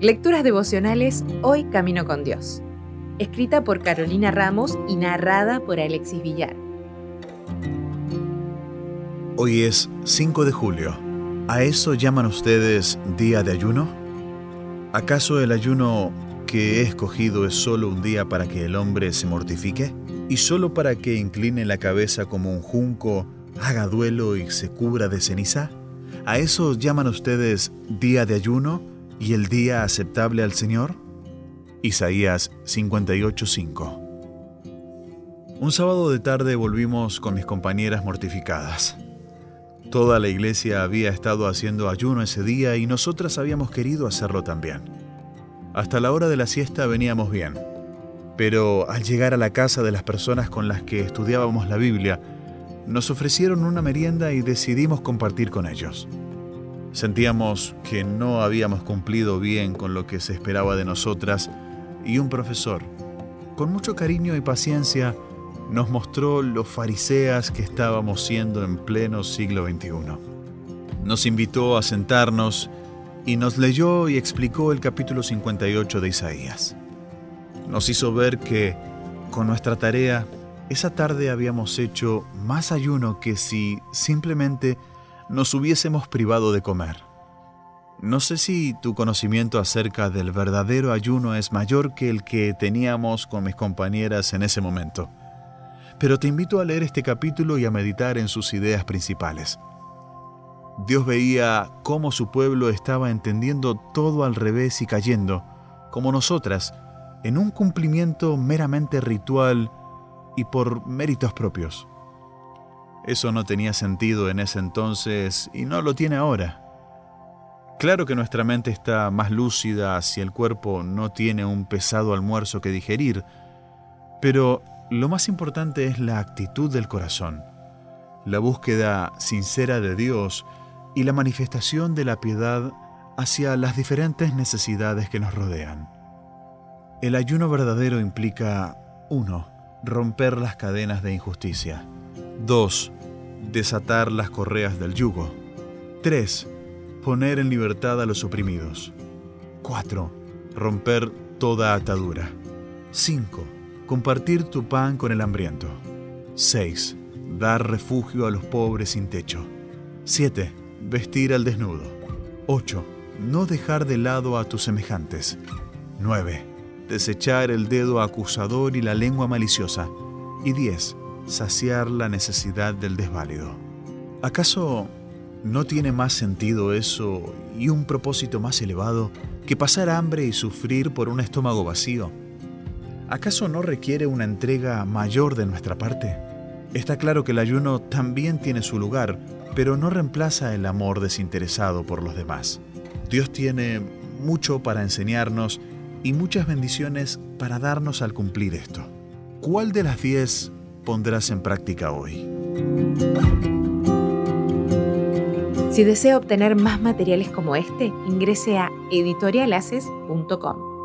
Lecturas devocionales Hoy Camino con Dios. Escrita por Carolina Ramos y narrada por Alexis Villar. Hoy es 5 de julio. ¿A eso llaman ustedes día de ayuno? ¿Acaso el ayuno que he escogido es solo un día para que el hombre se mortifique? ¿Y solo para que incline la cabeza como un junco, haga duelo y se cubra de ceniza? ¿A eso llaman ustedes día de ayuno? y el día aceptable al Señor? Isaías 58:5 Un sábado de tarde volvimos con mis compañeras mortificadas. Toda la iglesia había estado haciendo ayuno ese día y nosotras habíamos querido hacerlo también. Hasta la hora de la siesta veníamos bien, pero al llegar a la casa de las personas con las que estudiábamos la Biblia, nos ofrecieron una merienda y decidimos compartir con ellos. Sentíamos que no habíamos cumplido bien con lo que se esperaba de nosotras y un profesor, con mucho cariño y paciencia, nos mostró los fariseas que estábamos siendo en pleno siglo XXI. Nos invitó a sentarnos y nos leyó y explicó el capítulo 58 de Isaías. Nos hizo ver que con nuestra tarea esa tarde habíamos hecho más ayuno que si simplemente nos hubiésemos privado de comer. No sé si tu conocimiento acerca del verdadero ayuno es mayor que el que teníamos con mis compañeras en ese momento, pero te invito a leer este capítulo y a meditar en sus ideas principales. Dios veía cómo su pueblo estaba entendiendo todo al revés y cayendo, como nosotras, en un cumplimiento meramente ritual y por méritos propios. Eso no tenía sentido en ese entonces y no lo tiene ahora. Claro que nuestra mente está más lúcida si el cuerpo no tiene un pesado almuerzo que digerir, pero lo más importante es la actitud del corazón, la búsqueda sincera de Dios y la manifestación de la piedad hacia las diferentes necesidades que nos rodean. El ayuno verdadero implica 1. Romper las cadenas de injusticia. 2 desatar las correas del yugo. 3. Poner en libertad a los oprimidos. 4. Romper toda atadura. 5. Compartir tu pan con el hambriento. 6. Dar refugio a los pobres sin techo. 7. Vestir al desnudo. 8. No dejar de lado a tus semejantes. 9. Desechar el dedo acusador y la lengua maliciosa. Y 10 saciar la necesidad del desválido. ¿Acaso no tiene más sentido eso y un propósito más elevado que pasar hambre y sufrir por un estómago vacío? ¿Acaso no requiere una entrega mayor de nuestra parte? Está claro que el ayuno también tiene su lugar, pero no reemplaza el amor desinteresado por los demás. Dios tiene mucho para enseñarnos y muchas bendiciones para darnos al cumplir esto. ¿Cuál de las diez pondrás en práctica hoy? Si desea obtener más materiales como este, ingrese a editorialaces.com.